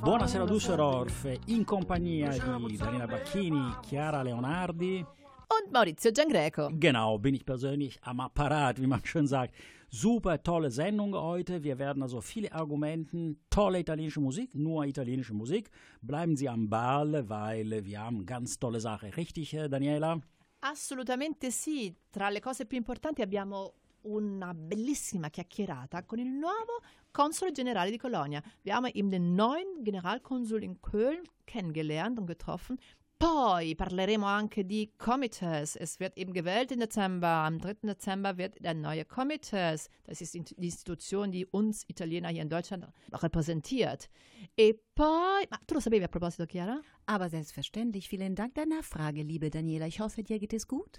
Buonasera Düsseldorf, in compagnia di Daniela Bacchini, Chiara Leonardi. Und Maurizio Giangreco. Genau, bin ich persönlich am Apparat, wie man schön sagt. Super tolle Sendung heute. Wir werden also viele Argumenten, tolle italienische Musik, nur italienische Musik. Bleiben Sie am Ball, weil wir haben ganz tolle Sache. Richtig, äh, Daniela? Assolutamente sì. Tra le cose più importanti abbiamo una bellissima chiacchierata con il nuovo console generale di Colonia. Wir haben eben den neuen Generalkonsul in Köln kennengelernt und getroffen. Poi parleremo anche di Comites. Es wird eben gewählt im Dezember. Am 3. Dezember wird der neue Comites. Das ist die Institution, die uns Italiener hier in Deutschland repräsentiert. E poi, ma tu lo sapevi a proposito, Chiara? Aber selbstverständlich. Vielen Dank der Nachfrage, liebe Daniela. Ich hoffe, dir geht es gut.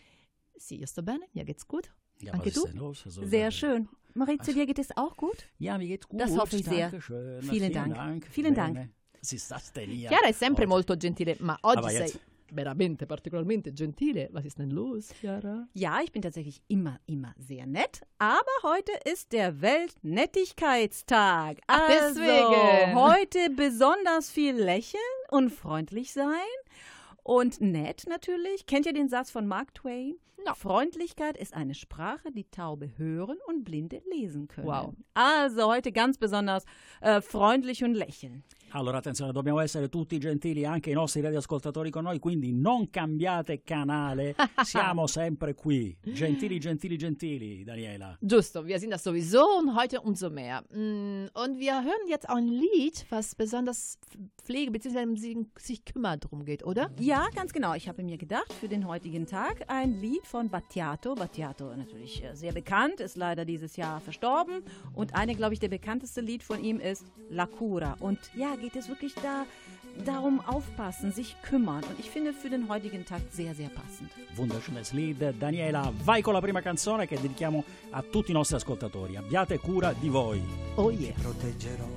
Sì, io sto bene, mir geht's gut. Ja, Anche was ist du? denn los? Also, Sehr äh, schön. Maurizio, dir geht es auch gut? Ja, mir geht's gut. Das hoffe ich sehr. Dankeschön. Vielen Dank. Vielen Dank. Bene. Was ist das denn hier? Chiara è sempre Heute? molto gentile, ma oggi Aber sei jetzt- veramente particolarmente gentile. Was ist denn los, Chiara? Ja, ich bin tatsächlich immer, immer sehr nett. Aber heute ist der Weltnettigkeitstag. Ach, also, deswegen. heute besonders viel lächeln und freundlich sein. Und nett natürlich. Kennt ihr den Satz von Mark Twain? No. Freundlichkeit ist eine Sprache, die Taube hören und Blinde lesen können. Wow. Also heute ganz besonders äh, freundlich und lächeln. Allora, attenzione, dobbiamo essere tutti gentili, anche i nostri radioascoltatori con noi, quindi non cambiate canale, siamo sempre qui. Gentili, gentili, gentili, Daniela. Justo, wir sind das sowieso und heute umso mehr. Mm, Und wir hören jetzt auch ein Lied, was besonders Pflege bzw. sich, sich kümmert drum geht, oder? Ja, ganz genau. Ich habe mir gedacht, für den heutigen Tag ein Lied von Battiato. Battiato natürlich äh, sehr bekannt, ist leider dieses Jahr verstorben. Und eine, glaube ich, der bekannteste Lied von ihm ist La Cura. Und ja, geht es wirklich da darum aufpassen, sich kümmern. Und ich finde für den heutigen Tag sehr, sehr passend. Wunderschönes Lied. Daniela, vai con la prima canzone che dedichiamo a tutti i nostri ascoltatori. Abbiate cura di voi. Oh yeah. proteggerò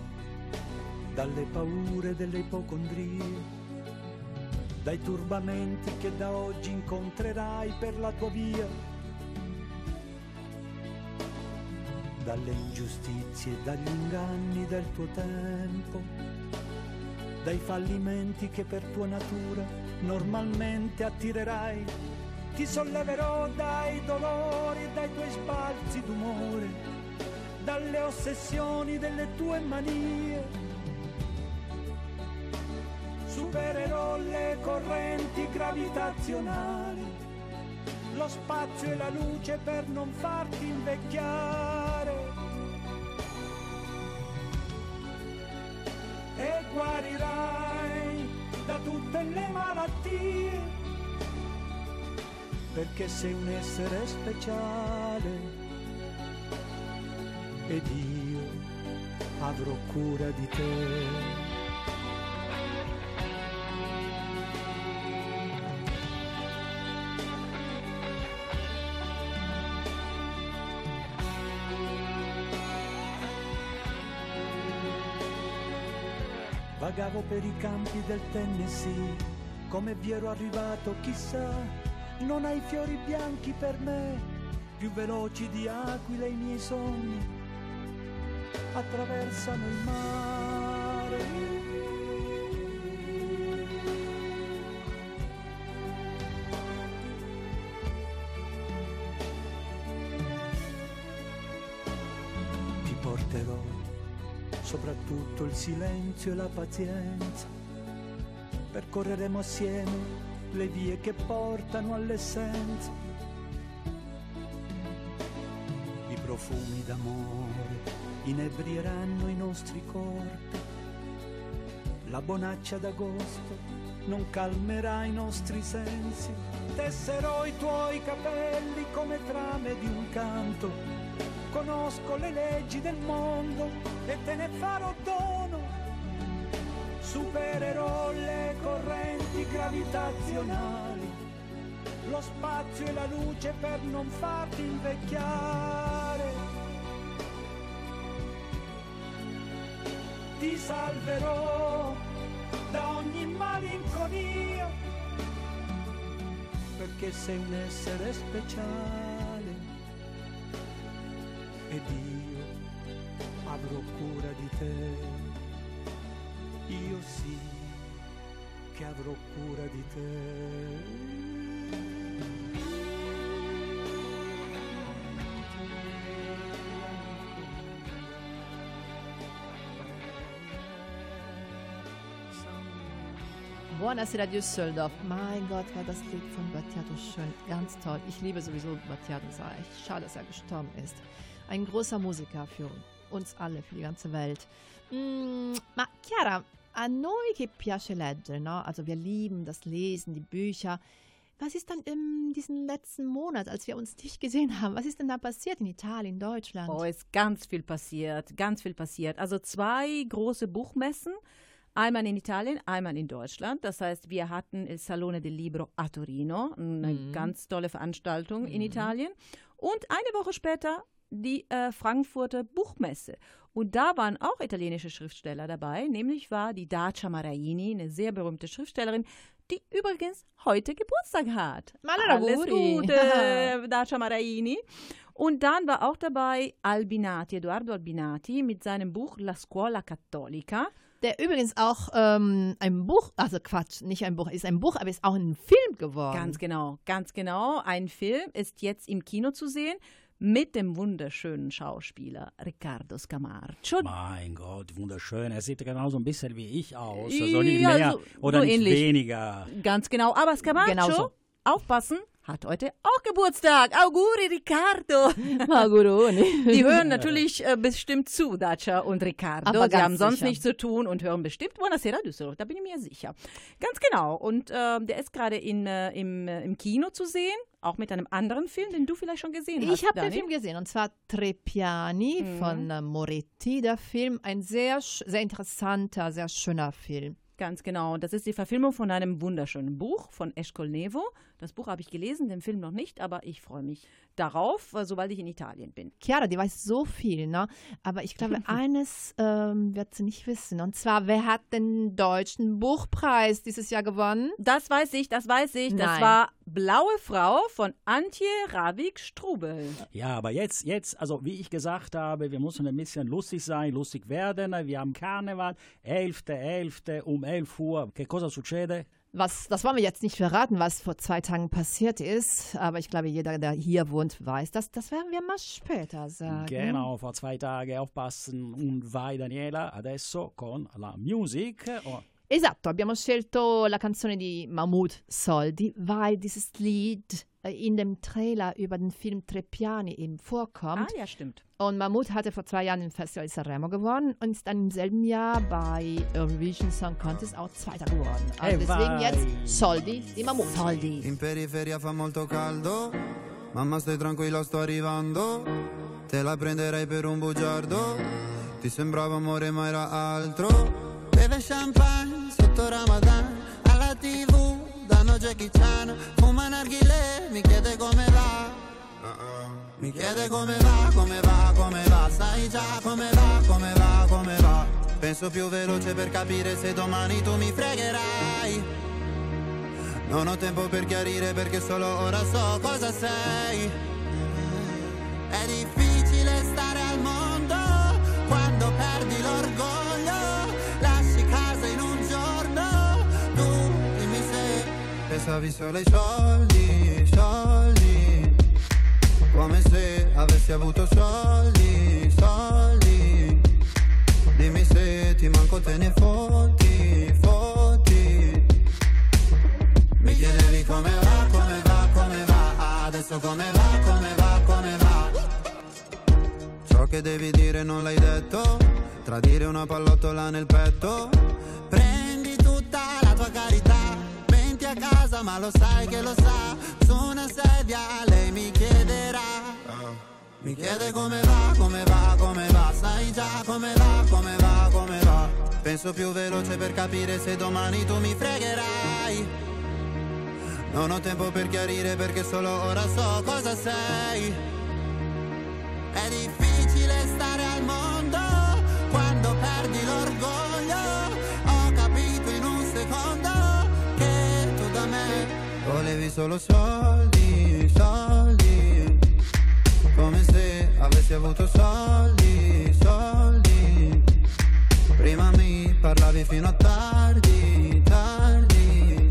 dalle paure delle ipocondrie, dai turbamenti che da oggi incontrerai per la tua via, dalle ingiustizie dagli inganni del tuo tempo, dai fallimenti che per tua natura normalmente attirerai. Ti solleverò dai dolori dai tuoi sbalzi d'umore dalle ossessioni delle tue manie. Supererò le correnti gravitazionali, lo spazio e la luce per non farti invecchiare. E guarirai da tutte le malattie, perché sei un essere speciale ed io avrò cura di te. Vagavo per i campi del Tennessee, come vi ero arrivato chissà, non hai fiori bianchi per me, più veloci di aquile i miei sogni, attraversano il mare. Silenzio e la pazienza. Percorreremo assieme le vie che portano all'essenza. I profumi d'amore inebrieranno i nostri corpi. La bonaccia d'agosto non calmerà i nostri sensi. Tesserò i tuoi capelli come trame di un canto. Conosco le leggi del mondo e te ne farò dono. Supererò le correnti gravitazionali, lo spazio e la luce per non farti invecchiare. Ti salverò da ogni malinconia, perché sei un essere speciale ed io avrò cura di te. Io sì che avrò cura di te. Buonasera Düsseldorf. Mein Gott, war das Lied von Battiato schön. Ganz toll. Ich liebe sowieso Battiato. Schade, dass er gestorben ist. Ein großer Musiker für uns alle, für die ganze Welt. Mm, ma Chiara, a noi che piace leggere, no? Also wir lieben das Lesen, die Bücher. Was ist dann in diesem letzten Monat, als wir uns nicht gesehen haben, was ist denn da passiert in Italien, Deutschland? Oh, ist ganz viel passiert, ganz viel passiert. Also zwei große Buchmessen, einmal in Italien, einmal in Deutschland. Das heißt, wir hatten Il Salone del Libro a Torino, eine Mhm. ganz tolle Veranstaltung in Mhm. Italien. Und eine Woche später die äh, Frankfurter Buchmesse. Und da waren auch italienische Schriftsteller dabei, nämlich war die Dacia Maraini, eine sehr berühmte Schriftstellerin, die übrigens heute Geburtstag hat. Alles. Gute, Dacia Maraini. Und dann war auch dabei Albinati, Edoardo Albinati, mit seinem Buch La Scuola Cattolica. Der übrigens auch ähm, ein Buch, also Quatsch, nicht ein Buch, ist ein Buch, aber ist auch ein Film geworden. Ganz genau, ganz genau. Ein Film ist jetzt im Kino zu sehen mit dem wunderschönen Schauspieler Riccardo Scamarcio. Mein Gott, wunderschön. Er sieht genauso ein bisschen wie ich aus. Also nicht Ja, mehr so- oder so nicht ähnlich. weniger. Ganz genau. Aber Scamarcio, Genauso. aufpassen, hat heute auch Geburtstag. Auguri, Riccardo. Auguroni. Die hören natürlich äh, bestimmt zu, Dacia und Riccardo. Aber Sie ganz haben sonst sicher. nichts zu tun und hören bestimmt Buonasera Düsseldorf, da bin ich mir sicher. Ganz genau. Und äh, der ist gerade in, äh, im, äh, im Kino zu sehen, auch mit einem anderen Film, den du vielleicht schon gesehen hast. Ich habe den. Film gesehen und zwar Tre Piani Mhm. von äh, Moretti, der Film. Ein sehr, sehr interessanter, sehr schöner Film. Ganz genau. Das ist die Verfilmung von einem wunderschönen Buch von Eschkol Nevo. Das Buch habe ich gelesen, den Film noch nicht, aber ich freue mich darauf, sobald ich in Italien bin. Chiara, die weiß so viel, ne? aber ich glaube, eines ähm, wird sie nicht wissen. Und zwar, wer hat den Deutschen Buchpreis dieses Jahr gewonnen? Das weiß ich, das weiß ich. Das Nein. war Blaue Frau von Antje Ravik-Strubel. Ja, aber jetzt, jetzt, also wie ich gesagt habe, wir müssen ein bisschen lustig sein, lustig werden. Wir haben Karneval, 11.11. um 11 Uhr. Che cosa succede? Was, das wollen wir jetzt nicht verraten, was vor zwei Tagen passiert ist, aber ich glaube, jeder, der hier wohnt, weiß das. Das werden wir mal später sagen. Genau, vor zwei Tagen aufpassen und vai Daniela, adesso con la music. Oh, Esatto, abbiamo scelto la canzone di Mahmoud Soldi, weil dieses Lied in dem Trailer über den Film Tre Piani eben Ah vorkommt. ja, stimmt. Und Mahmoud hatte vor zwei Jahren im Festival Sanremo gewonnen und ist dann im selben Jahr bei Eurovision Song Contest auch Zweiter geworden. Also Eh, deswegen vai. jetzt Soldi di Mahmoud. Soldi. In periferia fa molto caldo, mamma stai tranquilla sto arrivando, te la prenderei per un bugiardo, ti sembrava amore ma era altro, beve champagne sotto Ramadan, alla tv danno Jackie Chan, fuma narghile, mi chiede come va. Mi chiede come va, come va, come va, sai già come va, come va, come va. Penso più veloce per capire se domani tu mi fregherai. Non ho tempo per chiarire perché solo ora so cosa sei. È difficile pensavi solo ai soldi, soldi. Come se avessi avuto soldi, soldi. Dimmi se ti manco te ne fotti, fotti. Mi chiedevi come va, come va, come va Adesso come va, come va, come va Ciò che devi dire non l'hai detto Tradire una pallottola nel petto Prendi tutta la tua carità a casa ma lo sai che lo sa. Su una sedia lei mi chiederà. Mi chiede come va, come va, come va. Sai già come va, come va, come va. Penso più veloce per capire se domani tu mi fregherai. Non ho tempo per chiarire perché solo ora so cosa sei. È difficile stare al solo soldi, soldi come se avessi avessi avuto soldi, soldi. Prima mi parlavi fino a tardi, tardi.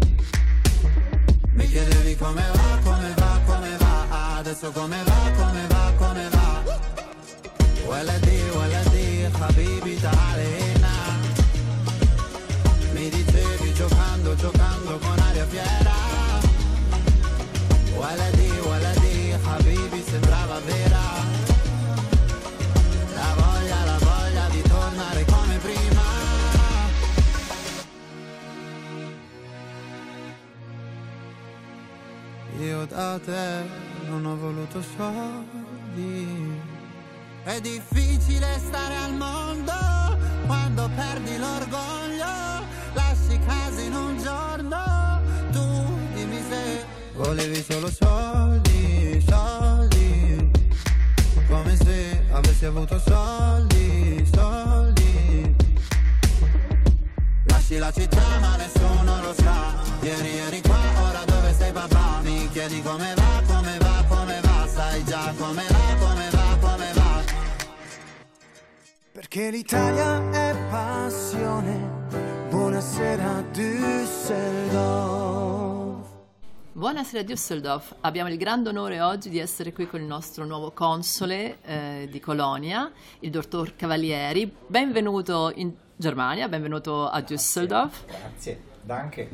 Mi chiedevi come va, come va, come va. Adesso come va, come va, come va. ولدي ولدي حبيبي تعالي Da te non ho voluto soldi. È difficile stare al mondo quando perdi l'orgoglio Lasci casa in un giorno Tu dimmi se volevi solo soldi, soldi. Come se avessi avuto soldi, soldi. Lasci la città ma nessuno lo sa. Ieri eri qua, chiedi come va, come va, come va Sai già come va, come va, come va Perché l'Italia è passione. Buonasera Düsseldorf. Buonasera Düsseldorf, abbiamo il grande onore oggi di essere qui con il nostro nuovo console eh, di Colonia, il dottor Cavalieri. Benvenuto in Germania, benvenuto a Düsseldorf. Grazie, danke.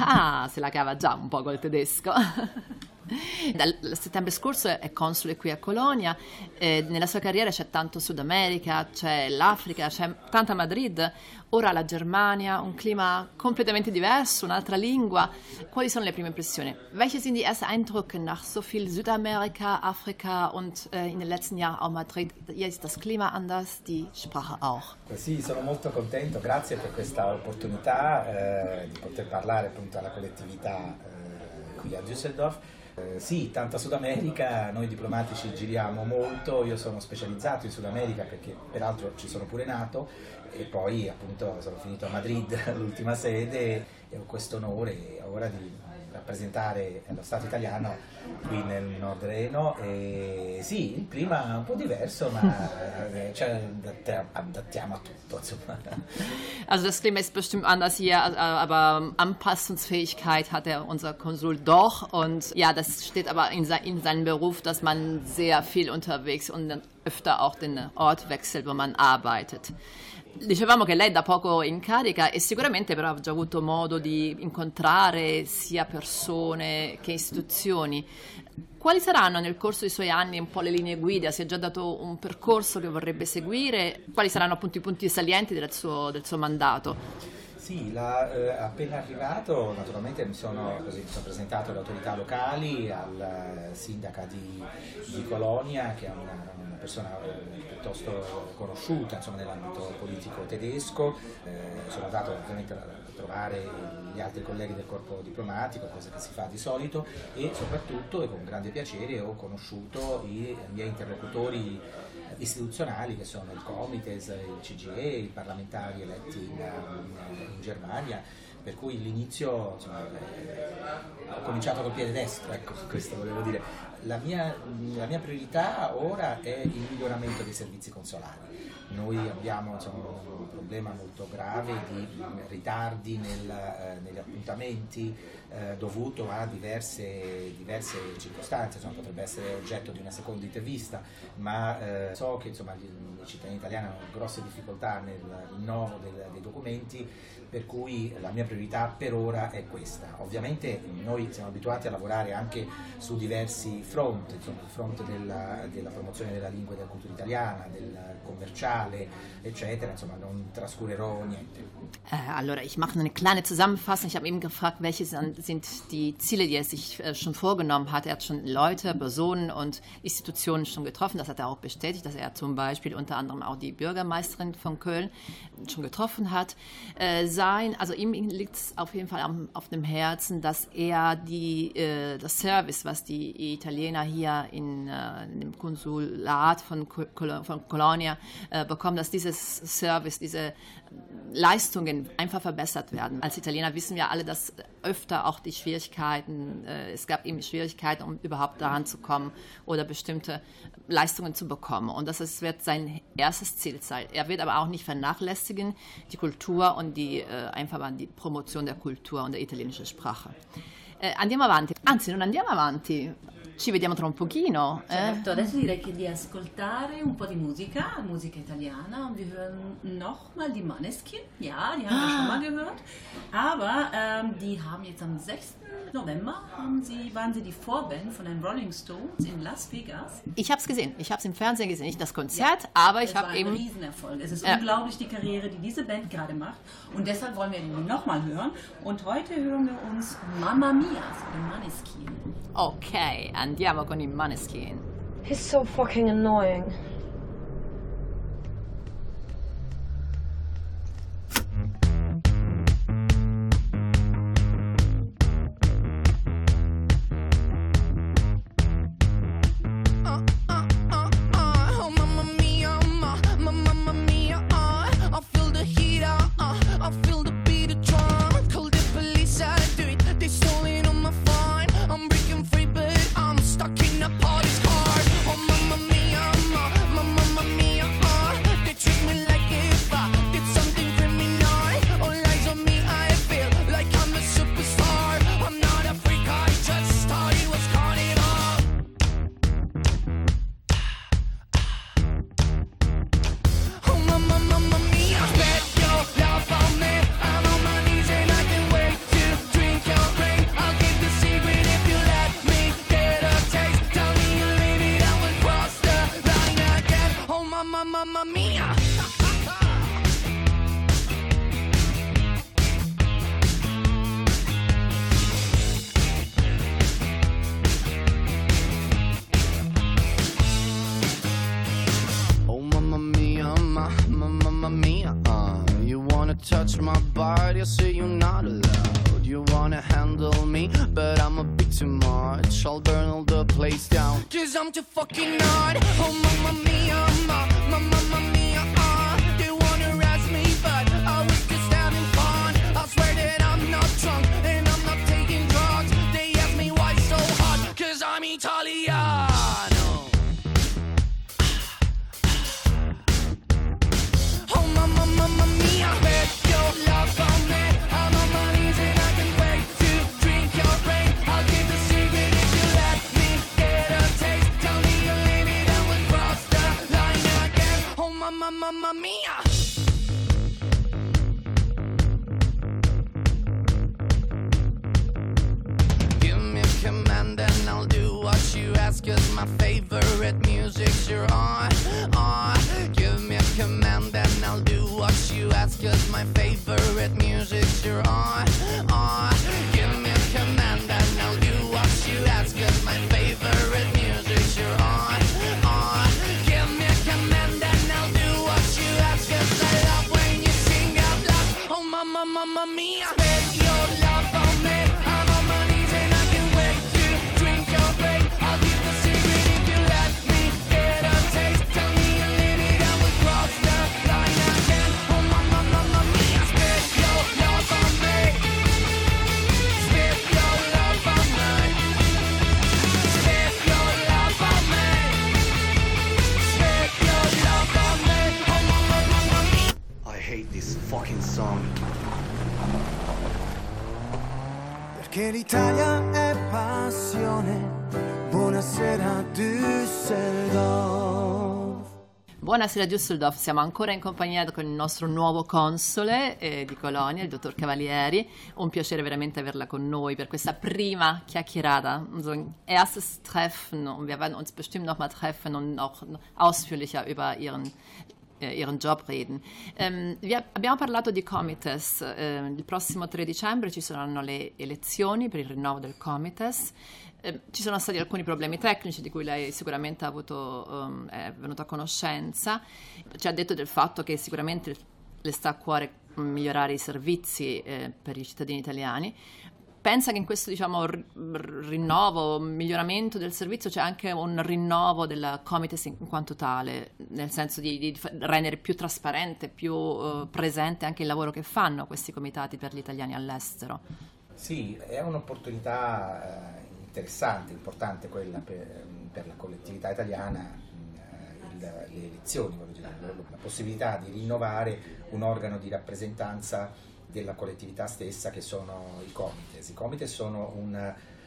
Ah, se la cava già un po' col tedesco. Dal settembre scorso è console qui a Colonia, eh, nella sua carriera c'è tanto Sud America, c'è l'Africa, c'è tanta Madrid, ora la Germania, un clima completamente diverso, un'altra lingua. Quali sono le prime impressioni? Welche sind die ersten Eindrücke nach so viel Südamerika, Afrika und äh, in den letzten Jahren auch Madrid? Hier ist das Klima anders, die Sprache auch. Sì, sono molto contento, grazie per questa opportunità eh, di poter parlare appunto alla collettività eh, qui a Düsseldorf. Eh, sì, tanta Sud America, noi diplomatici giriamo molto, io sono specializzato in Sud America perché peraltro ci sono pure nato e poi appunto sono finito a Madrid, l'ultima sede, e ho questo onore ora di rappresentare lo Stato italiano qui nel Nord Reno e sì, il clima è un po' diverso ma eh, cioè, adattiamo a tutto insomma. Also das Klima ist bestimmt anders hier, aber Anpassungsfähigkeit hat er, unser Konsul doch. Und ja, das steht aber in, in seinem Beruf, dass man sehr viel unterwegs und öfter auch den Ort wechselt, wo man arbeitet. Dicevamo che lei è da poco in carica e sicuramente però ha già avuto modo di incontrare sia persone che istituzioni. Quali saranno nel corso dei suoi anni un po' le linee guida? Si è già dato un percorso che vorrebbe seguire? Quali saranno appunto i punti salienti del suo, del suo mandato? Sì, la, eh, appena arrivato naturalmente mi sono, così, mi sono presentato alle autorità locali, al eh, sindaca di, di Colonia che è una, una persona eh, piuttosto conosciuta nell'ambito politico tedesco, Eh, sono andato ovviamente a trovare gli altri colleghi del corpo diplomatico, cosa che si fa di solito e soprattutto e con grande piacere ho conosciuto i miei interlocutori istituzionali che sono il Comites, il CGE, i parlamentari eletti in, in- in Germania, per cui l'inizio insomma, ho cominciato col piede destro, ecco questo volevo dire. La mia, la mia priorità ora è il miglioramento dei servizi consolari. Noi abbiamo insomma, un problema molto grave di ritardi nel, eh, negli appuntamenti eh, dovuto a diverse, diverse circostanze, insomma, potrebbe essere oggetto di una seconda intervista, ma eh, so che insomma, gli, i cittadini italiani hanno grosse difficoltà nel rinnovo del- dei documenti, per cui la mia priorità per ora è questa. Ovviamente noi siamo abituati a lavorare anche su diversi front, insomma, il fronte della, della promozione della lingua e della cultura italiana, del commerciale, eccetera, insomma non trascurerò niente. Äh, allora, ich mache eine kleine Zusammenfassung. Ich habe eben gefragt, welche sind sind die Ziele, die er sich äh, schon vorgenommen hat. Er hat schon Leute, Personen und Institutionen schon getroffen. Das hat er auch bestätigt, dass er zum Beispiel unter anderem auch die Bürgermeisterin von Köln schon getroffen hat. Äh, sein, also ihm liegt es auf jeden Fall auf dem Herzen, dass er die, äh, das Service, was die Italiener hier in, in dem Konsulat von, von Colonia bekommen, dass dieses Service, diese Leistungen einfach verbessert werden. Als Italiener wissen wir alle, dass öfter auch die Schwierigkeiten, äh, es gab eben Schwierigkeiten, um überhaupt daran zu kommen oder bestimmte Leistungen zu bekommen. Und das ist, wird sein erstes Ziel sein. Er wird aber auch nicht vernachlässigen, die Kultur und die, äh, einfach die Promotion der Kultur und der italienischen Sprache. Eh, andiamo avanti, anzi non andiamo avanti, ci vediamo tra un pochino. Eh? Certo, adesso direi che di ascoltare un po' di musica, musica italiana. Wir hören nochmal die Maneskin. Ja, die haben wir schon mal gehört. Aber ähm, die haben jetzt am 6. November sie, waren sie die Vorband von den Rolling Stones in Las Vegas. Ich habe es gesehen. Ich habe es im Fernsehen gesehen, nicht das Konzert, ja, aber ich habe eben... ein Riesenerfolg. Es ist ja. unglaublich, die Karriere, die diese Band gerade macht. Und deshalb wollen wir ihn nochmal hören. Und heute hören wir uns Mamma Mia von Maneskin. Ok, andiamo con i Maneskin. He's so fucking annoying. my favorite music's you're on, uh, on uh. Give me a command and I'll do what you ask Cause my favorite music's you're on, uh, on Buonasera Düsseldorf, siamo ancora in compagnia con il nostro nuovo console eh, di Colonia, il dottor Cavalieri. Un piacere veramente averla con noi per questa prima chiacchierata, unser erstes Treffen. Wir werden uns bestimmt nochmal treffen und noch ausführlicher über Ihren ihren Job reden. Um, abbiamo parlato di Comites, uh, il prossimo 3 dicembre ci saranno le elezioni per il rinnovo del Comites. Ehm, ci sono stati alcuni problemi tecnici di cui lei sicuramente avuto, um, è venuto a conoscenza. Ci ha detto del fatto che sicuramente le sta a cuore migliorare i servizi eh, per i cittadini italiani. Pensa che in questo diciamo, rinnovo, miglioramento del servizio c'è anche un rinnovo del Comites in quanto tale, nel senso di, di rendere più trasparente, più uh, presente anche il lavoro che fanno questi comitati per gli italiani all'estero? Sì, è un'opportunità eh, interessante, importante quella per, per la collettività italiana, eh, le elezioni, la possibilità di rinnovare un organo di rappresentanza della collettività stessa che sono i comites. I comites sono, un,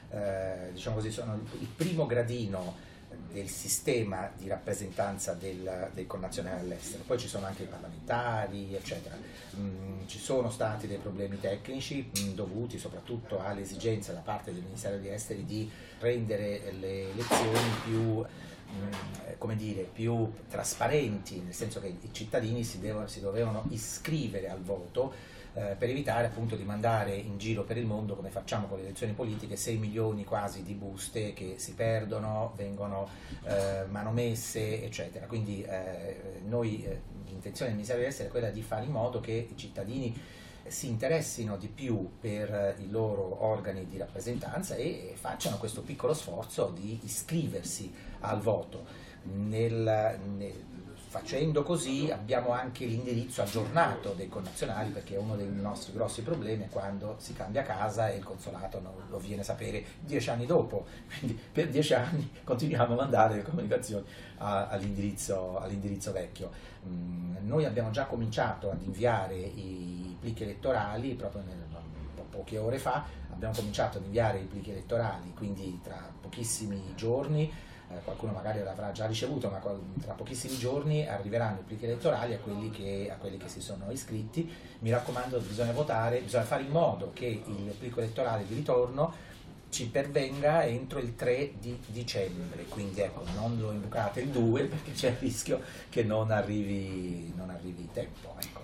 eh, diciamo così, sono il primo gradino del sistema di rappresentanza del, dei connazionali all'estero. Poi ci sono anche i parlamentari, eccetera. Mm, ci sono stati dei problemi tecnici mm, dovuti soprattutto alle esigenze da parte del Ministero degli Esteri di rendere le elezioni più, mm, come dire, più trasparenti, nel senso che i cittadini si, devono, si dovevano iscrivere al voto eh, per evitare appunto di mandare in giro per il mondo, come facciamo con le elezioni politiche, 6 milioni quasi di buste che si perdono, vengono eh, manomesse, eccetera. Quindi eh, noi, eh, l'intenzione del Ministero degli Esteri è quella di fare in modo che i cittadini si interessino di più per i loro organi di rappresentanza e facciano questo piccolo sforzo di iscriversi al voto. Nel, nel, Facendo così abbiamo anche l'indirizzo aggiornato dei connazionali perché uno dei nostri grossi problemi è quando si cambia casa e il consolato non lo viene a sapere dieci anni dopo, quindi per dieci anni continuiamo a mandare le comunicazioni all'indirizzo, all'indirizzo, vecchio. Mm, noi abbiamo già cominciato ad inviare i plichi elettorali proprio nel, po- poche ore fa, abbiamo cominciato ad inviare i plichi elettorali, quindi tra pochissimi giorni eh, qualcuno magari l'avrà già ricevuto, ma tra pochissimi giorni arriveranno i plichi elettorali a quelli, che, a quelli che si sono iscritti. Mi raccomando, bisogna votare, bisogna fare in modo che il plico elettorale di ritorno ci pervenga entro il 3 di dicembre, quindi ecco, non lo imbucate il 2 perché c'è il rischio che non arrivi, non arrivi in tempo. Ecco.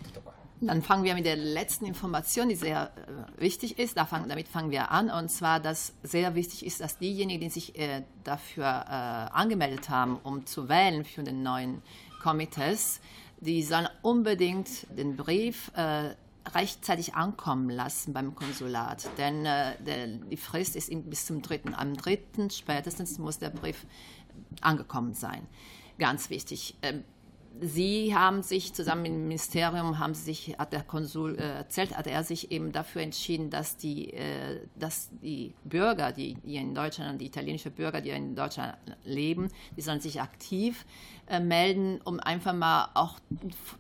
Dann fangen wir mit der letzten Information, die sehr äh, wichtig ist. Da fang, damit fangen wir an. Und zwar, dass sehr wichtig ist, dass diejenigen, die sich äh, dafür äh, angemeldet haben, um zu wählen für den neuen Komitees, die sollen unbedingt den Brief äh, rechtzeitig ankommen lassen beim Konsulat. Denn äh, der, die Frist ist bis zum 3. Am 3. spätestens muss der Brief angekommen sein. Ganz wichtig. Sie haben sich zusammen mit dem Ministerium, haben sich, hat der Konsul äh, erzählt, hat er sich eben dafür entschieden, dass die, äh, dass die Bürger, die, die in Deutschland, die italienischen Bürger, die in Deutschland leben, die sollen sich aktiv äh, melden, um einfach mal auch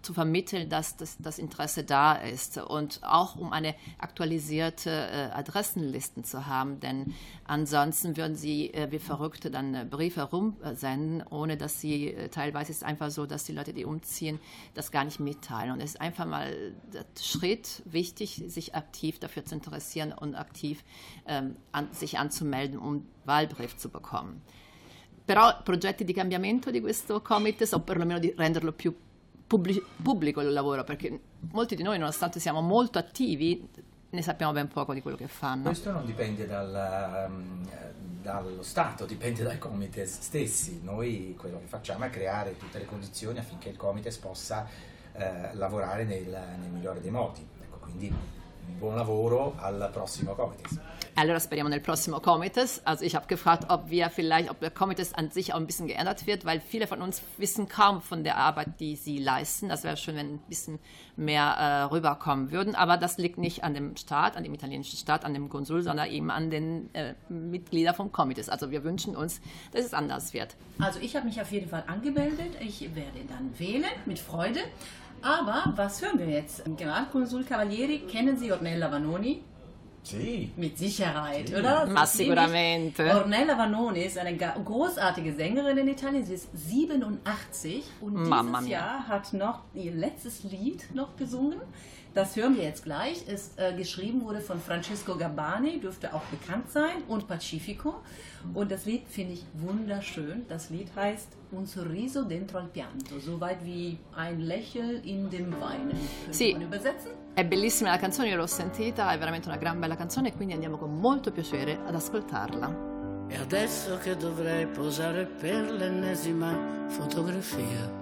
zu vermitteln, dass das, das, Interesse da ist und auch um eine aktualisierte äh, Adressenlisten zu haben, denn ansonsten würden sie äh, wie Verrückte dann äh, Briefe herumsenden, ohne dass sie äh, teilweise ist es einfach so, dass die Leute, die umziehen, das gar nicht mitteilen. Und es ist einfach mal der Schritt wichtig, sich aktiv dafür zu interessieren und aktiv ähm, an, sich anzumelden, um Wahlbrief zu bekommen. Però progetti di cambiamento di questo comites o perlomeno di renderlo più pubblic- pubblico il lavoro, perché molti di noi, nonostante siamo molto attivi, ne sappiamo ben poco di quello che fanno. Questo non dipende dal, um, dallo Stato, dipende dai comites stessi. Noi quello che facciamo è creare tutte le condizioni affinché il comites possa eh, lavorare nel, nel, migliore dei modi. Ecco, quindi buon lavoro al prossimo comites. Allora speriamo nel prossimo Comites. Also ich habe gefragt, ob wir vielleicht, ob der Comites an sich auch ein bisschen geändert wird, weil viele von uns wissen kaum von der Arbeit, die sie leisten. Das wäre schön, wenn ein bisschen mehr äh, rüberkommen würden. Aber das liegt nicht an dem Staat, an dem italienischen Staat, an dem Konsul, sondern eben an den äh, Mitgliedern vom Comites. Also wir wünschen uns, dass es anders wird. Also ich habe mich auf jeden Fall angemeldet. Ich werde dann wählen mit Freude. Aber was hören wir jetzt? Generalkonsul Cavalieri, kennen Sie Ornella Vanoni? Sì. Mit Sicherheit, sì. oder? Ma sicuramente. Ornella Vanoni ist eine großartige Sängerin in Italien. Sie ist 87 und Mamma dieses mia. Jahr hat noch ihr letztes Lied noch gesungen. Das hören wir jetzt gleich. Ist äh, geschrieben wurde von Francesco Gabbani, dürfte auch bekannt sein, und Pacifico. Und das Lied finde ich wunderschön. Das Lied heißt Un sorriso dentro al pianto, soweit wie ein Lächeln in dem Weinen. Sì. man übersetzen? È bellissima la canzone, io l'ho sentita, è veramente una gran bella canzone e quindi andiamo con molto piacere ad ascoltarla. E adesso che dovrei posare per l'ennesima fotografia.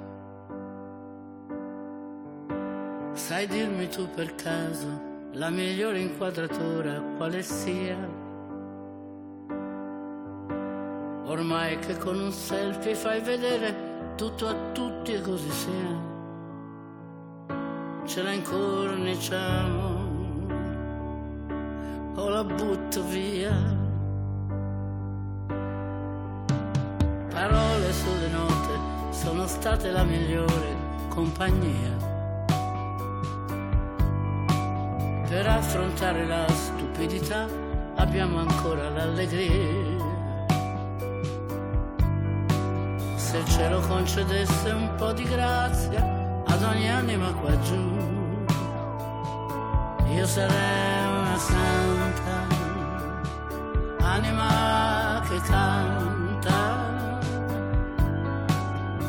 Sai dirmi tu per caso la migliore inquadratura quale sia. Ormai che con un selfie fai vedere tutto a tutti e così sia. Ce la incorniciamo o la butto via. Parole sulle note sono state la migliore compagnia. Per affrontare la stupidità abbiamo ancora l'allegria. Se il cielo concedesse un po' di grazia ad ogni anima qua giù, io sarei una santa, anima che canta,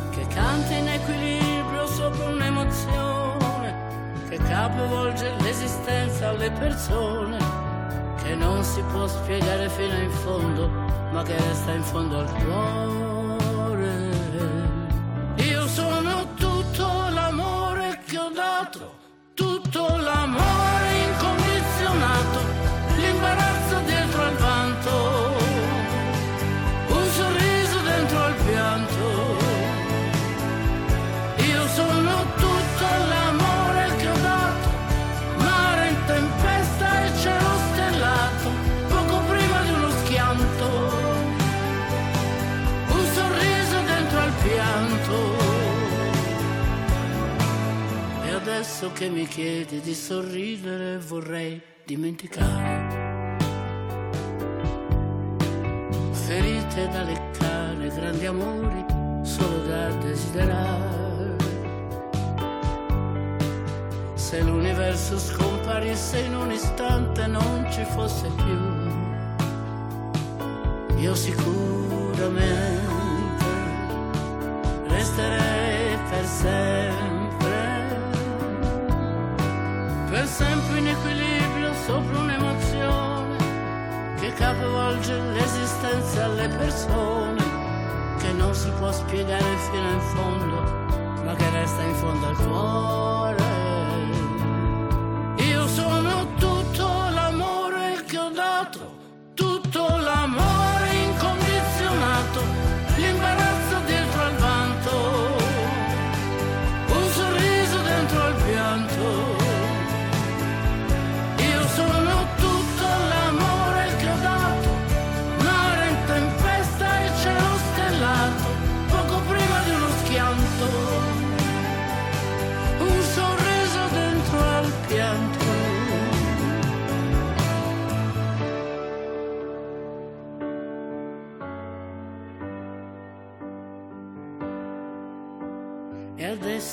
che canta in equilibrio sopra un'emozione, che capovolge l'esistenza alle persone, che non si può spiegare fino in fondo, ma che resta in fondo al cuore. Adesso che mi chiedi di sorridere vorrei dimenticare. Ferite da leccare, grandi amori solo da desiderare. Se l'universo scomparisse in un istante non ci fosse più, io sicuramente resterei per sempre, per sempre in equilibrio sopra un'emozione che capovolge l'esistenza alle persone, che non si può spiegare fino in fondo, ma che resta in fondo al cuore.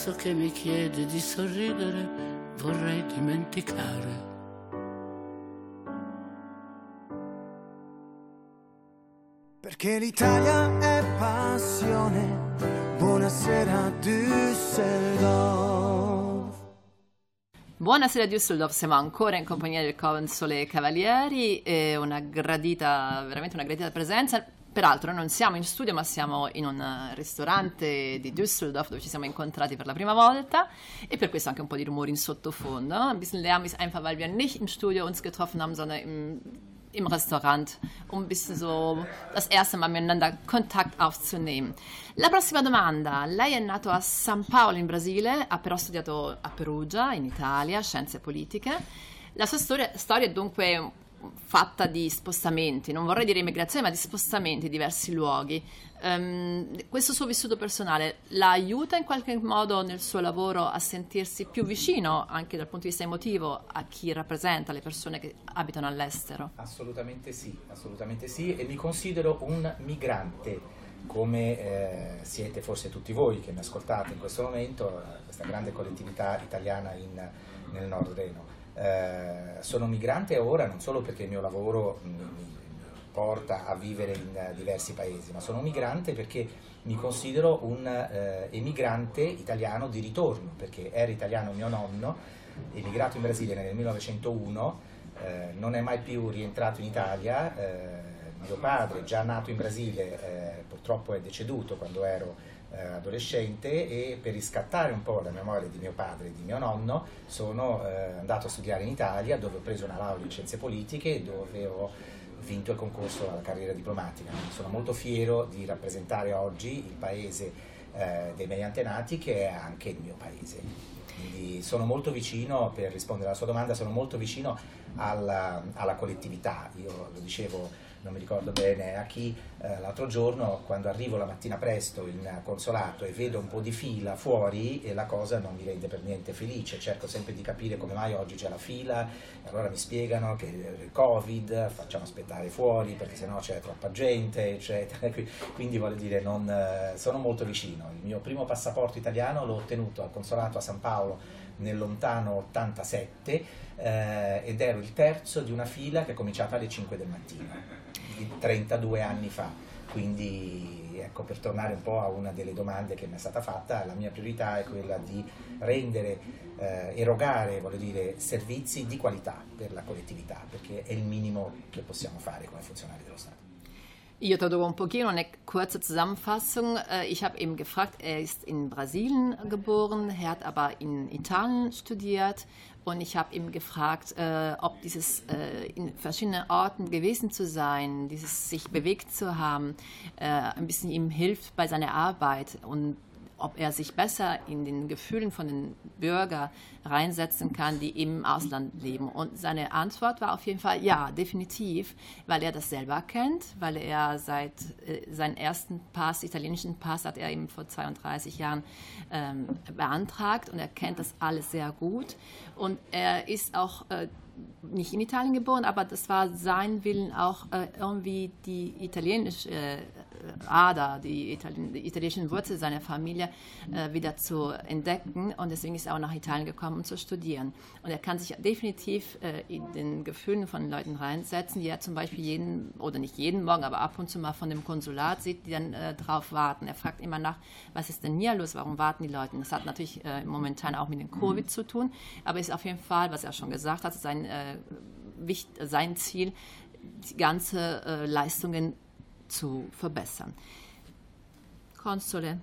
Adesso che mi chiedi di sorridere, vorrei dimenticare. Perché l'Italia è passione. Buonasera Düsseldorf. Buonasera Düsseldorf, siamo ancora in compagnia del Console Cavalieri, e una gradita, veramente una gradita presenza. Peraltro non siamo in studio ma siamo in un eh, ristorante di Düsseldorf dove ci siamo incontrati per la prima volta e per questo anche un po' di rumori in sottofondo. Ein bisschen Lärm ist einfach, weil wir nicht im Studio uns getroffen haben, sondern im, im Restaurant, um ein bisschen so das erste Mal miteinander Kontakt aufzunehmen. La prossima domanda. Lei è nato a San Paolo in Brasile, ha però studiato a Perugia in Italia, scienze politiche. La sua storia, storia è dunque fatta di spostamenti, non vorrei dire immigrazione, ma di spostamenti in diversi luoghi. Ehm, questo suo vissuto personale la aiuta in qualche modo nel suo lavoro a sentirsi più vicino, anche dal punto di vista emotivo, a chi rappresenta le persone che abitano all'estero? Assolutamente sì, assolutamente sì, e mi considero un migrante come eh, siete forse tutti voi che mi ascoltate in questo momento, eh, questa grande collettività italiana in- nel Nord Reno. Eh, sono migrante ora non solo perché il mio lavoro mi, mi porta a vivere in eh, diversi paesi, ma sono migrante perché mi considero un eh, emigrante italiano di ritorno, perché era italiano mio nonno, emigrato in Brasile nel 1901, eh, non è mai più rientrato in Italia. eh, mio padre, già nato in Brasile, purtroppo è deceduto quando ero eh, adolescente e per riscattare un po' la memoria di mio padre e di mio nonno sono eh, andato a studiare in Italia dove ho preso una laurea in scienze politiche e dove ho vinto il concorso alla carriera diplomatica. Sono molto fiero di rappresentare oggi il paese eh, dei miei antenati che è anche il mio paese. Quindi sono molto vicino, per rispondere alla sua domanda, sono molto vicino alla, alla collettività. Io lo dicevo non mi ricordo bene a chi, eh, l'altro giorno quando arrivo la mattina presto in consolato e vedo un po' di fila fuori e la cosa non mi rende per niente felice, cerco sempre di capire come mai oggi c'è la fila, e allora mi spiegano che il Covid facciamo aspettare fuori perché sennò c'è troppa gente, eccetera. Quindi voglio dire, non, eh, sono molto vicino. Il mio primo passaporto italiano l'ho ottenuto al consolato a San Paolo nel lontano 87 eh, ed ero il terzo di una fila che è cominciata alle 5 del mattino 32 anni fa. Quindi ecco, per tornare un po' a una delle domande che mi è stata fatta, la mia priorità è quella di rendere, eh, erogare dire, servizi di qualità per la collettività, perché è il minimo che possiamo fare come funzionari dello Stato. Un pochino eine kurze Zusammenfassung. Äh, ich habe eben gefragt, er ist in Brasilien geboren, er hat aber in Italien studiert und ich habe ihn gefragt, äh, ob dieses äh, in verschiedenen Orten gewesen zu sein, dieses sich bewegt zu haben, ein bisschen ihm hilft bei seiner Arbeit und ob er sich besser in den Gefühlen von den Bürgern reinsetzen kann, die im Ausland leben. Und seine Antwort war auf jeden Fall ja, definitiv, weil er das selber kennt, weil er seit äh, seinen ersten Pass, italienischen Pass, hat er eben vor 32 Jahren ähm, beantragt und er kennt das alles sehr gut. Und er ist auch äh, nicht in Italien geboren, aber das war sein Willen auch äh, irgendwie die italienische äh, Ader, die, Italien, die italienischen Wurzeln seiner Familie äh, wieder zu entdecken. Und deswegen ist er auch nach Italien gekommen, um zu studieren. Und er kann sich definitiv äh, in den Gefühlen von Leuten reinsetzen, die er zum Beispiel jeden, oder nicht jeden Morgen, aber ab und zu mal von dem Konsulat sieht, die dann äh, drauf warten. Er fragt immer nach, was ist denn hier los, warum warten die Leute? Das hat natürlich äh, momentan auch mit dem Covid mhm. zu tun, aber ist auf jeden Fall, was er schon gesagt hat, sein, äh, sein Ziel, die ganze Leistungen zu verbessern. Console,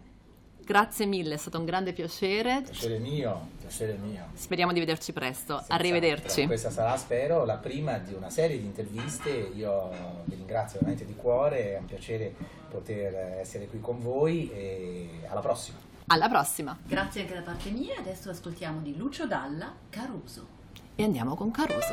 grazie mille, è stato un grande piacere. Piacere mio, piacere mio. Speriamo di vederci presto. Senza Arrivederci. Questa sarà, spero, la prima di una serie di interviste. Io vi ringrazio veramente di cuore, è un piacere poter essere qui con voi e alla prossima. Alla prossima. Grazie anche da parte mia. Adesso ascoltiamo di Lucio Dalla Caruso. E andiamo con Caruso.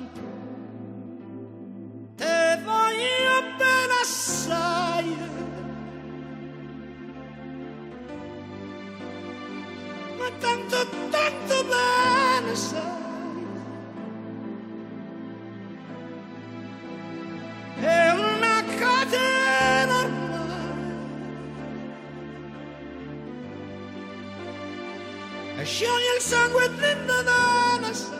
massaie. Ma tanto, tanto bene sai. È una catena ormai. E scioglie il sangue dentro da una sai.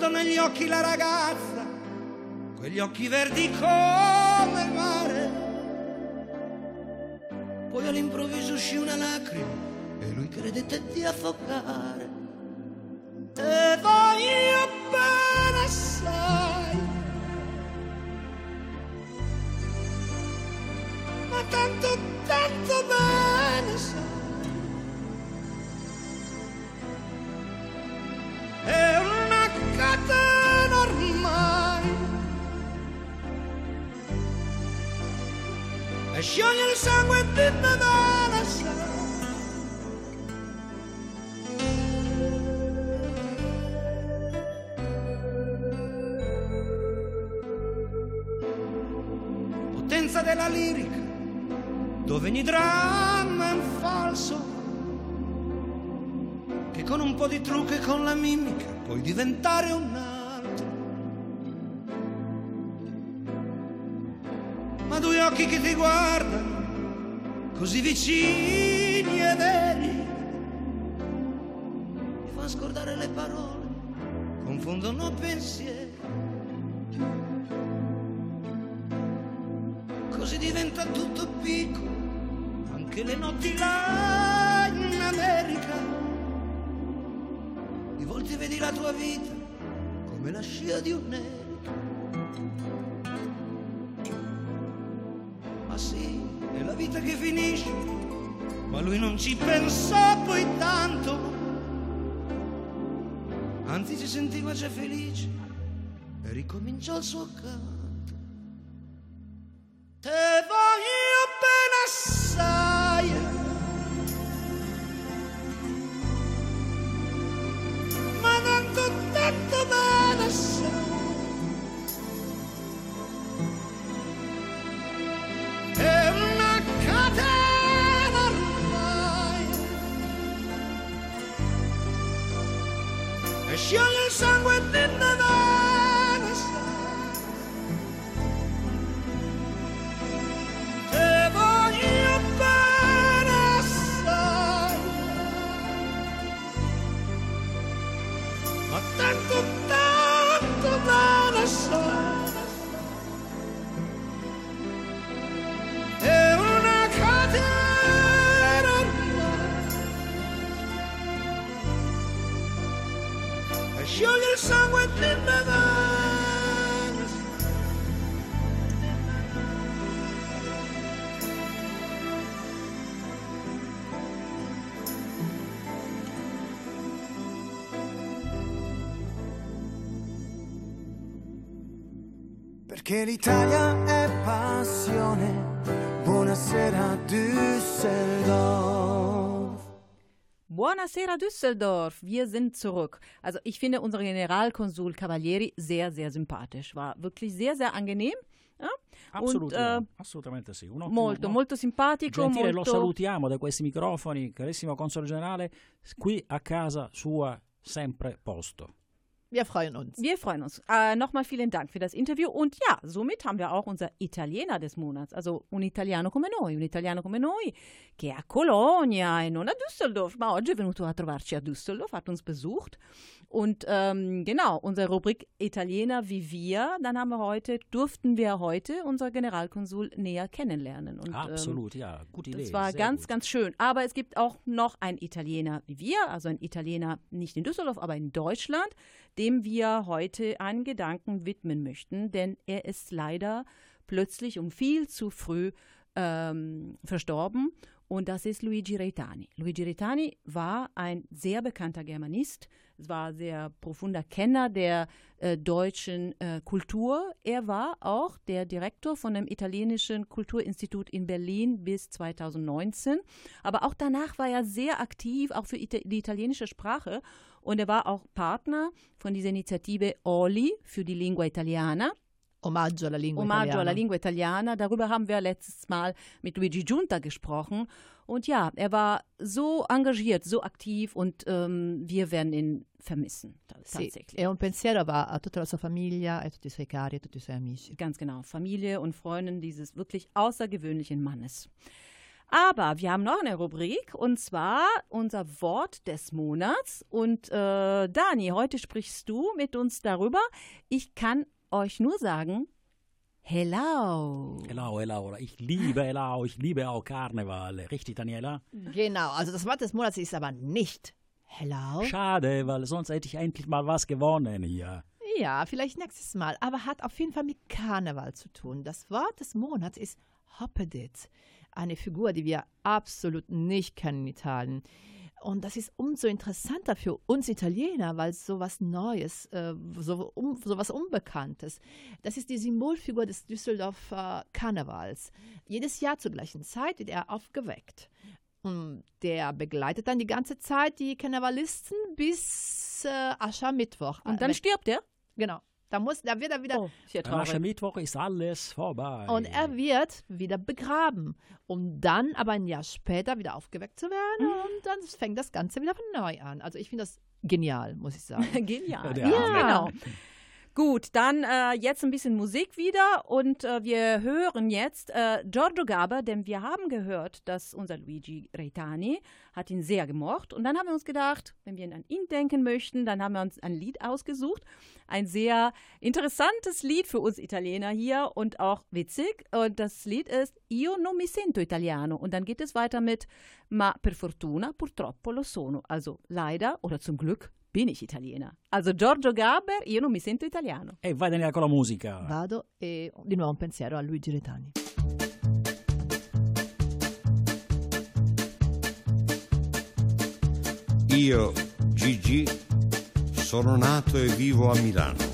guardo negli occhi la ragazza quegli occhi verdi come il mare. Poi all'improvviso uscì una lacrima e lui credette di affogare. Te voglio bene assai, ma tanto, tanto bene sai. E scioglie il sangue di Nevada sai. Potenza della lirica, dove ogni dramma è un falso, che con un po' di trucco e con la mimica puoi diventare un altro. Occhi che ti guardano, così vicini e veri, mi fanno scordare le parole, confondono pensieri. Così diventa tutto piccolo, anche le notti là in America. Di volte vedi la tua vita come la scia di un'erica. Ma vita che finisce, ma lui non ci pensò poi tanto. Anzi si sentiva già felice e ricominciò il suo canto. Perché l'Italia è passione. Buonasera Düsseldorf. Buonasera Düsseldorf, wir sind zurück. Also ich finde unsere Generalkonsul Cavalieri sehr, sehr sympathisch. War wirklich sehr, sehr angenehm. Assolut- Und, äh, assolutamente sì. Un ottimo- molto, no? molto simpatico. Gentile, molto... lo salutiamo da questi microfoni, carissimo console generale, qui a casa sua sempre posto. Wir freuen uns. Wir freuen uns. Äh, Nochmal vielen Dank für das Interview. Und ja, somit haben wir auch unser Italiener des Monats. Also un italiano come noi, un italiano come noi che è a Colonia e non a Düsseldorf. Ma oggi è venuto a trovarci a Düsseldorf, hat uns besucht. Und ähm, genau, unsere Rubrik Italiener wie wir, dann haben wir heute, durften wir heute unser Generalkonsul näher kennenlernen. Und, ähm, Absolut, ja, gute Idee. das war sehr ganz, gut. ganz schön. Aber es gibt auch noch einen Italiener wie wir, also ein Italiener nicht in Düsseldorf, aber in Deutschland, dem wir heute einen Gedanken widmen möchten, denn er ist leider plötzlich und viel zu früh ähm, verstorben. Und das ist Luigi Reitani. Luigi Reitani war ein sehr bekannter Germanist, war sehr profunder Kenner der äh, deutschen äh, Kultur. Er war auch der Direktor von dem italienischen Kulturinstitut in Berlin bis 2019. Aber auch danach war er sehr aktiv, auch für Ita die italienische Sprache. Und er war auch Partner von dieser Initiative Oli für die Lingua Italiana. Omaggio alla lingua Omaggio italiana. alla Lingua Italiana. Darüber haben wir letztes Mal mit Luigi Giunta gesprochen. Und ja, er war so engagiert, so aktiv und ähm, wir werden ihn vermissen, ta- Sì, tatsächlich. e un pensiero va a tutta la sua famiglia, a tutti i suoi cari, a tutti i suoi amici. Ganz genau. Familie und Freundin dieses wirklich außergewöhnlichen Mannes. Aber wir haben noch eine Rubrik und zwar unser Wort des Monats. Und äh, Dani, heute sprichst du mit uns darüber. Ich kann euch nur sagen, hello. Hello, hello. Ich liebe hello, ich liebe auch Karneval. Richtig, Daniela? Genau, also das Wort des Monats ist aber nicht hello. Schade, weil sonst hätte ich endlich mal was gewonnen hier. Ja, vielleicht nächstes Mal, aber hat auf jeden Fall mit Karneval zu tun. Das Wort des Monats ist Hoppedit, eine Figur, die wir absolut nicht kennen in Italien. Und das ist umso interessanter für uns Italiener, weil so was Neues, äh, so, um, so was Unbekanntes. Das ist die Symbolfigur des Düsseldorfer Karnevals. Jedes Jahr zur gleichen Zeit wird er aufgeweckt. Und der begleitet dann die ganze Zeit die Karnevalisten bis äh, Aschermittwoch. Und dann Äh, stirbt er? Genau. Da, muss, da wird er wieder. Oh, ist ja Am traurig. Mittwoch ist alles vorbei. Und er wird wieder begraben, um dann aber ein Jahr später wieder aufgeweckt zu werden und dann fängt das Ganze wieder von neu an. Also ich finde das genial, muss ich sagen. Genial. Ja, Arme. genau. Gut, dann äh, jetzt ein bisschen Musik wieder und äh, wir hören jetzt äh, Giorgio Gaber, denn wir haben gehört, dass unser Luigi Reitani hat ihn sehr gemocht und dann haben wir uns gedacht, wenn wir an ihn denken möchten, dann haben wir uns ein Lied ausgesucht, ein sehr interessantes Lied für uns Italiener hier und auch witzig und das Lied ist Io non mi sento italiano und dann geht es weiter mit Ma per fortuna purtroppo lo sono, also leider oder zum Glück bin ich Italiener. Also Giorgio Gaber, io non mi sento italiano. E vai Daniela con la musica. Vado e di nuovo un pensiero a Luigi Retani. Io, Gigi, sono nato e vivo a Milano.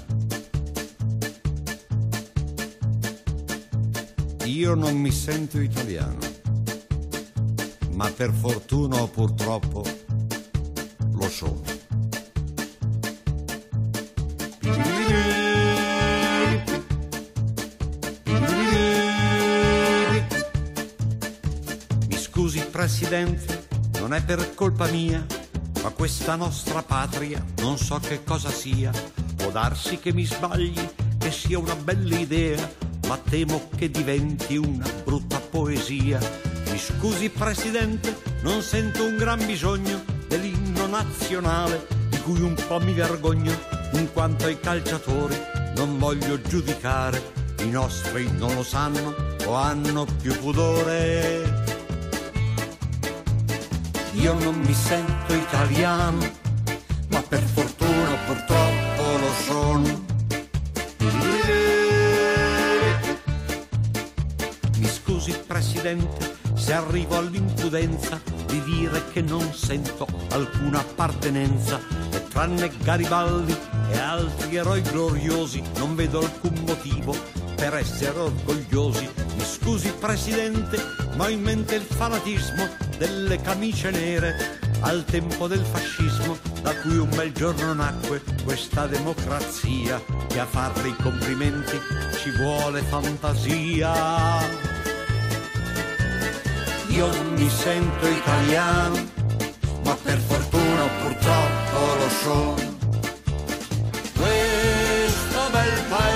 Io non mi sento italiano, ma per fortuna o purtroppo lo sono. Presidente, non è per colpa mia, ma questa nostra patria non so che cosa sia. Può darsi che mi sbagli, che sia una bella idea, ma temo che diventi una brutta poesia. Mi scusi Presidente, non sento un gran bisogno dell'inno nazionale, di cui un po' mi vergogno, in quanto ai calciatori non voglio giudicare. I nostri non lo sanno o hanno più pudore. Io non mi sento italiano, ma per fortuna purtroppo lo sono. Mi scusi Presidente se arrivo all'impudenza di dire che non sento alcuna appartenenza e tranne Garibaldi e altri eroi gloriosi non vedo alcun motivo per essere orgogliosi. Mi scusi Presidente, ma ho in mente il fanatismo delle camicie nere al tempo del fascismo da cui un bel giorno nacque questa democrazia che a farle i complimenti ci vuole fantasia. Io mi sento italiano, ma per fortuna o purtroppo lo sono. Questo bel paese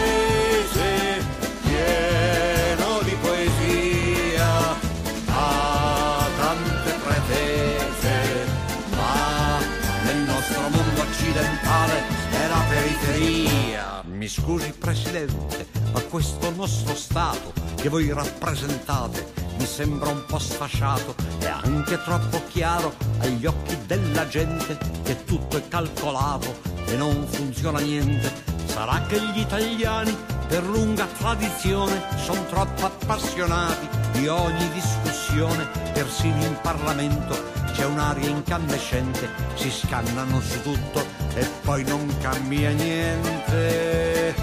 scusi Presidente, ma questo nostro Stato che voi rappresentate mi sembra un po' sfasciato e anche troppo chiaro agli occhi della gente che tutto è calcolato e non funziona niente. Sarà che gli italiani per lunga tradizione sono troppo appassionati di ogni discussione, persino in Parlamento c'è un'aria incandescente, si scannano su tutto e poi non cambia niente.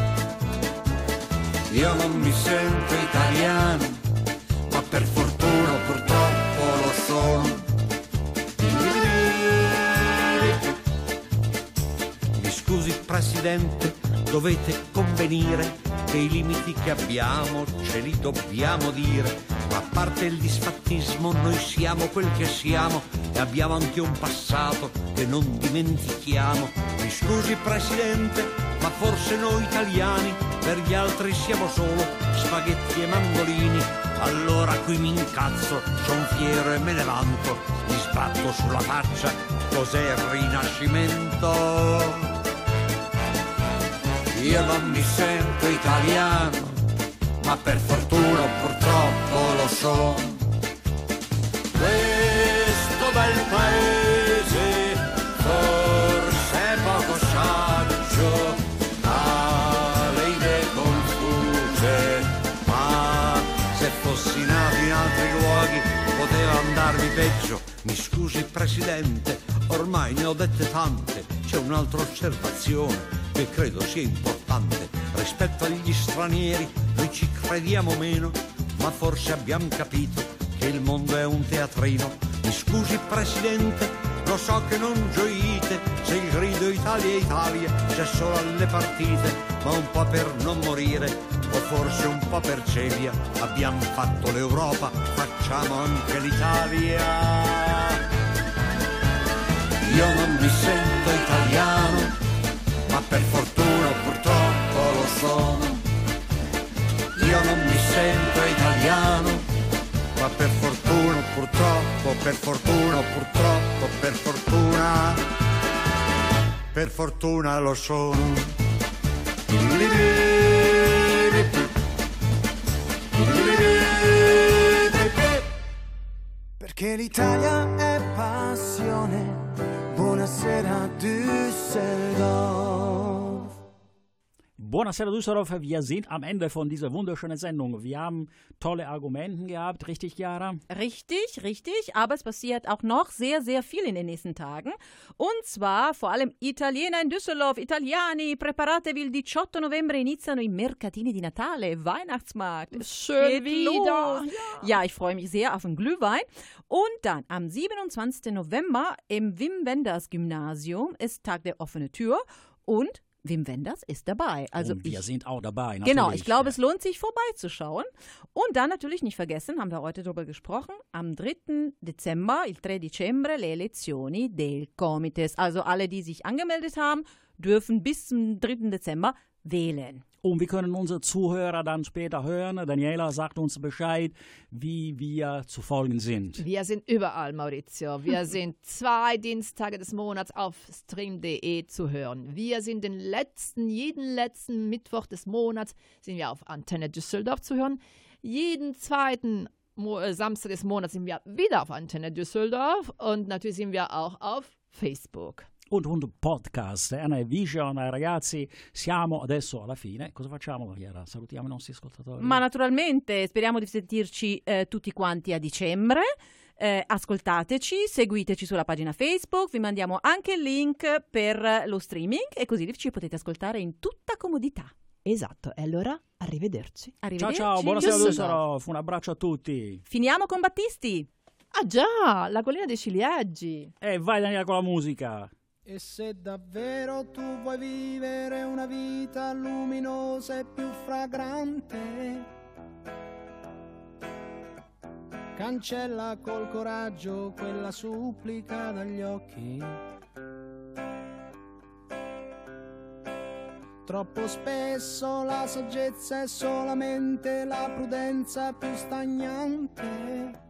Io non mi sento italiano, ma per fortuna purtroppo lo sono. Mi scusi Presidente, dovete convenire che i limiti che abbiamo ce li dobbiamo dire. A parte il disfattismo, noi siamo quel che siamo e abbiamo anche un passato che non dimentichiamo. Mi scusi Presidente, ma forse noi italiani per gli altri siamo solo spaghetti e mandolini. Allora qui mi incazzo, son fiero e me ne vanto, mi sbatto sulla faccia, cos'è il rinascimento? Io non mi sento italiano, ma per fortuna purtroppo lo sono. Questo bel paese forse è poco saggio, ha le idee confuse, ma se fossi nato in altri luoghi poteva andarmi peggio. Mi scusi Presidente, ormai ne ho dette tante, c'è un'altra osservazione che credo sia importante. Rispetto agli stranieri noi ci crediamo meno, ma forse abbiamo capito che il mondo è un teatrino. Mi scusi Presidente, lo so che non gioite se il grido Italia Italia c'è solo alle partite, ma un po' per non morire o forse un po' per celia. Abbiamo fatto l'Europa, facciamo anche l'Italia. Io non mi sento italiano, ma per fortuna purtroppo lo sono. Io non mi sento italiano, ma per fortuna purtroppo, per fortuna purtroppo, per fortuna, per fortuna lo sono. Perché l'Italia è passione. Buonasera Düsseldorf. Buonasera Düsseldorf, wir sind am Ende von dieser wunderschönen Sendung. Wir haben tolle Argumenten gehabt, richtig, Chiara? Richtig, richtig. Aber es passiert auch noch sehr, sehr viel in den nächsten Tagen. Und zwar vor allem Italiener in Düsseldorf, Italiani, preparatevi il 18 novembre iniziano i mercatini di Natale, Weihnachtsmarkt. Schön geht wieder. los. Ja, ich freue mich sehr auf den Glühwein. Und dann am 27. November im Wim Wenders Gymnasium ist Tag der offenen Tür und Wim Wenders ist dabei. Also Und wir ich, sind auch dabei. Genau, natürlich. ich glaube, es lohnt sich vorbeizuschauen. Und dann natürlich nicht vergessen, haben wir heute darüber gesprochen, am 3. Dezember, il 3 dicembre, le elezioni del Comites. Also alle, die sich angemeldet haben, dürfen bis zum 3. Dezember wählen. Und wir können unsere Zuhörer dann später hören. Daniela sagt uns Bescheid, wie wir zu folgen sind. Wir sind überall, Maurizio. Wir sind zwei Dienstage des Monats auf stream.de zu hören. Wir sind den letzten, jeden letzten Mittwoch des Monats sind wir auf Antenne Düsseldorf zu hören. Jeden zweiten äh, Samstag des Monats sind wir wieder auf Antenne Düsseldorf und natürlich sind wir auch auf Facebook. Und un podcast, Ana Vision, ragazzi, siamo adesso alla fine. Cosa facciamo, Chiara? Salutiamo i nostri ascoltatori. Ma naturalmente speriamo di sentirci eh, tutti quanti a dicembre. Eh, ascoltateci, seguiteci sulla pagina Facebook, vi mandiamo anche il link per lo streaming e così ci potete ascoltare in tutta comodità. Esatto, e allora arrivederci. Ciao Arrivederci. ciao, buonasera Düsseldorf. Düsseldorf, un abbraccio a tutti. Finiamo con Battisti. Ah già, la collina dei ciliegi. E vai Daniela con la musica. E se davvero tu vuoi vivere una vita luminosa e più fragrante, cancella col coraggio quella supplica dagli occhi. Troppo spesso la saggezza è solamente la prudenza più stagnante.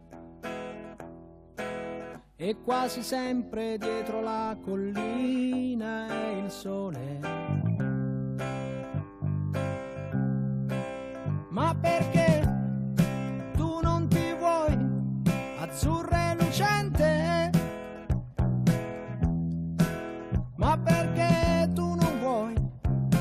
E quasi sempre dietro la collina è il sole. Ma perché tu non ti vuoi azzurra e lucente? Ma perché tu non vuoi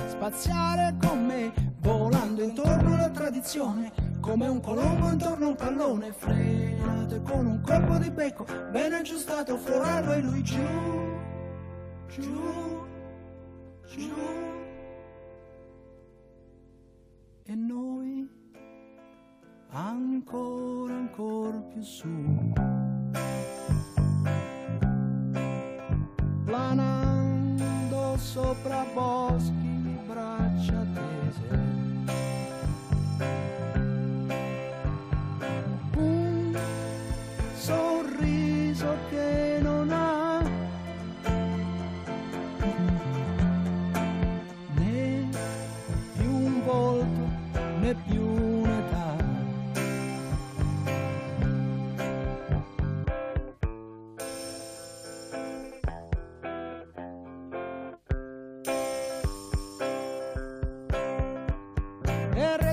spaziare con me volando intorno alla tradizione? Come un colombo intorno a un pallone frenato e con un colpo di becco ben aggiustato florarlo e lui giù, giù, giù. E noi ancora, ancora più su. Planando sopra boschi di braccia tese.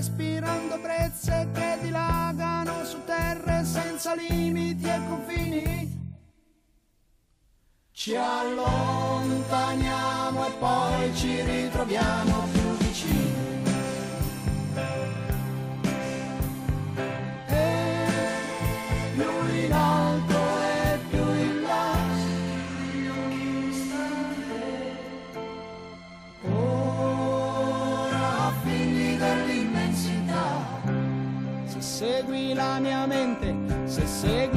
respirando brezze che dilagano su terre senza limiti e confini. Ci allontaniamo e poi ci ritroviamo Say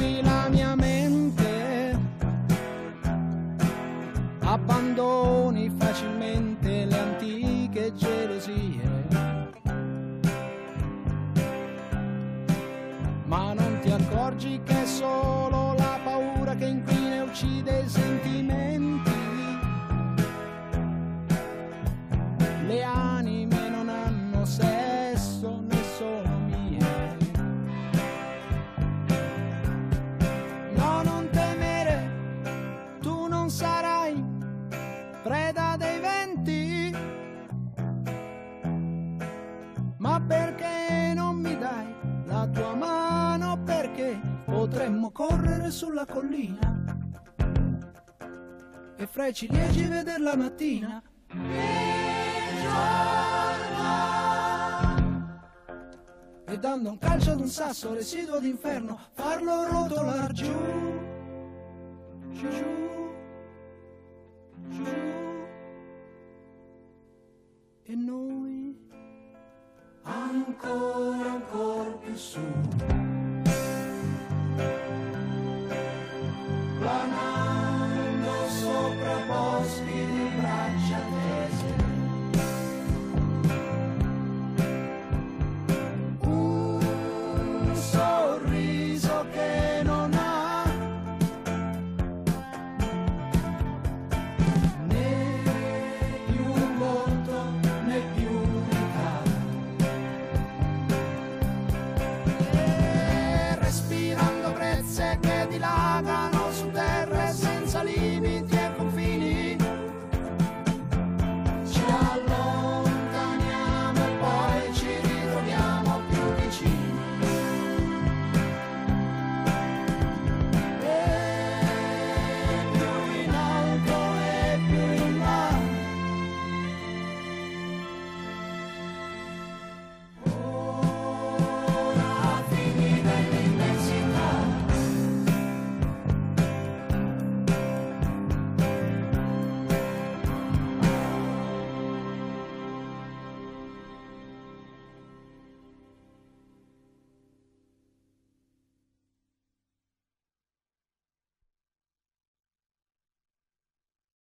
i ciliegi veder la mattina. E dando un calcio ad un sasso residuo d'inferno, farlo rotolar giù, giù, giù. E noi ancora, ancora più su.